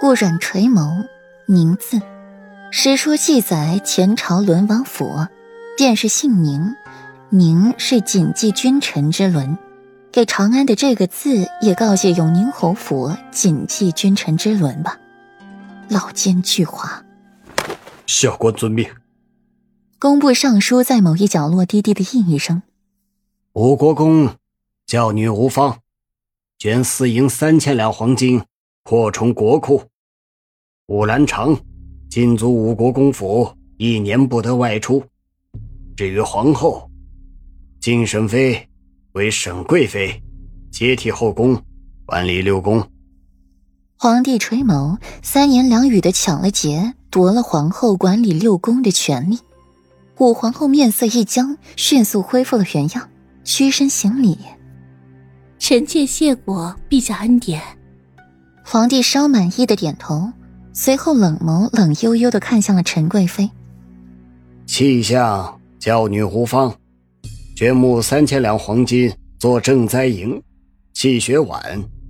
顾阮垂眸，宁字。史书记载，前朝伦王府，便是姓宁，宁是谨记君臣之伦。给长安的这个字，也告诫永宁侯府谨记君臣之伦吧。老奸巨猾。下官遵命。工部尚书在某一角落低低的应一声：“吴国公，教女无方，捐私银三千两黄金，扩充国库。武兰长，禁足五国公府一年不得外出。至于皇后，晋沈妃。”为沈贵妃，接替后宫，管理六宫。皇帝垂眸，三言两语的抢了劫，夺了皇后管理六宫的权利。武皇后面色一僵，迅速恢复了原样，屈身行礼：“臣妾谢过陛下恩典。”皇帝稍满意的点头，随后冷眸冷悠悠的看向了陈贵妃：“气象教女无方。”捐募三千两黄金做赈灾营，气血晚，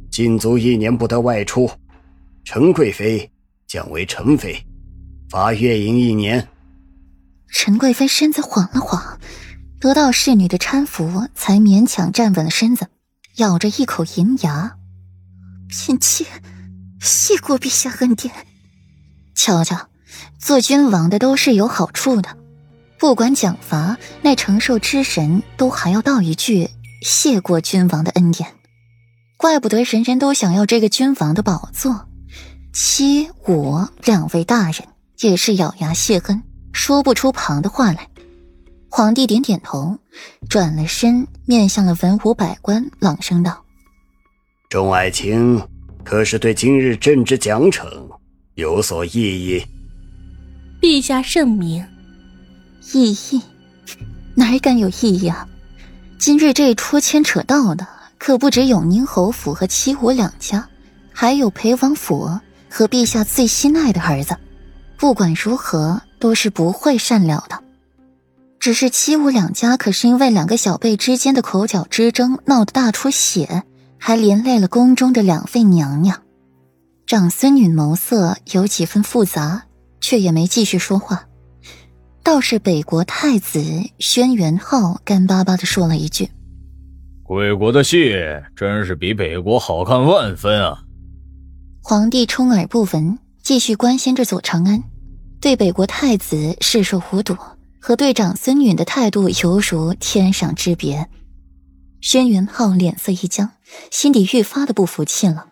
禁足一年不得外出。陈贵妃降为陈妃，罚月营一年。陈贵妃身子晃了晃，得到侍女的搀扶，才勉强站稳了身子，咬着一口银牙：“嫔妾谢过陛下恩典。瞧瞧，做君王的都是有好处的。”不管奖罚，那承受之神都还要道一句谢过君王的恩典。怪不得人人都想要这个君王的宝座。七五两位大人也是咬牙谢恩，说不出旁的话来。皇帝点点头，转了身，面向了文武百官，朗声道：“众爱卿，可是对今日朕之奖惩有所异议？”陛下圣明。异议？哪敢有异议啊！今日这一出牵扯到的可不止永宁侯府和七武两家，还有裴王府和陛下最心爱的儿子。不管如何，都是不会善了的。只是七武两家可是因为两个小辈之间的口角之争闹得大出血，还连累了宫中的两位娘娘。长孙女眸色有几分复杂，却也没继续说话。倒是北国太子轩辕昊干巴巴的说了一句：“贵国的戏真是比北国好看万分啊！”皇帝充耳不闻，继续关心着左长安，对北国太子视若无睹，和对长孙女的态度犹如天壤之别。轩辕昊脸色一僵，心底愈发的不服气了。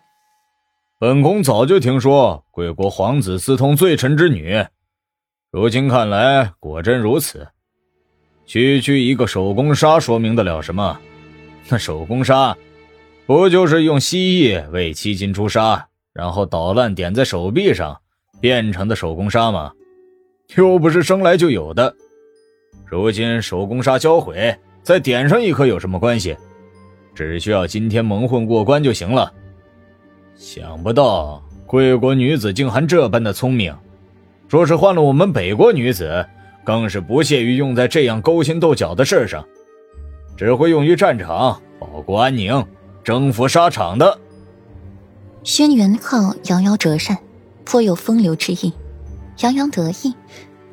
本宫早就听说贵国皇子私通罪臣之女。如今看来，果真如此。区区一个手工纱，说明得了什么？那手工纱，不就是用蜥蜴为七金朱砂，然后捣烂点在手臂上，变成的手工纱吗？又不是生来就有的。如今手工纱销毁，再点上一颗有什么关系？只需要今天蒙混过关就行了。想不到贵国女子竟还这般的聪明。若是换了我们北国女子，更是不屑于用在这样勾心斗角的事上，只会用于战场保国安宁、征服沙场的。轩辕浩摇摇折扇，颇有风流之意，洋洋得意，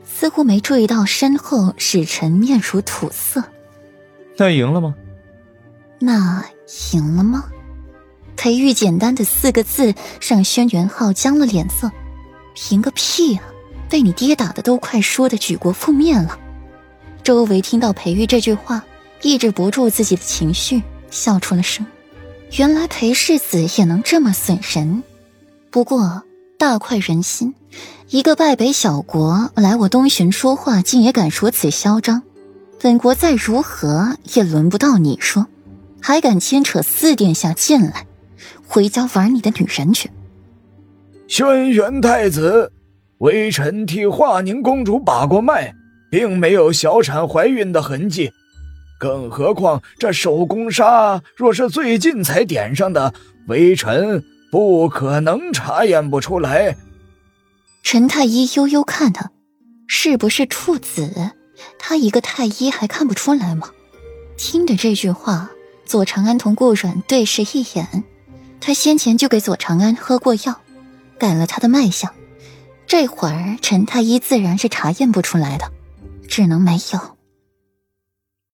似乎没注意到身后使臣面如土色。那赢了吗？那赢了吗？裴玉简单的四个字让轩辕浩僵了脸色。赢个屁啊！被你爹打的都快说的举国覆灭了，周围听到裴玉这句话，抑制不住自己的情绪，笑出了声。原来裴世子也能这么损人，不过大快人心，一个败北小国来我东巡说话，竟也敢如此嚣张。本国再如何也轮不到你说，还敢牵扯四殿下进来，回家玩你的女人去。轩辕太子。微臣替华宁公主把过脉，并没有小产怀孕的痕迹。更何况这手工纱若是最近才点上的，微臣不可能查验不出来。陈太医悠悠看他，是不是处子？他一个太医还看不出来吗？听着这句话，左长安同顾阮对视一眼。他先前就给左长安喝过药。改了他的脉象。这会儿陈太医自然是查验不出来的，只能没有。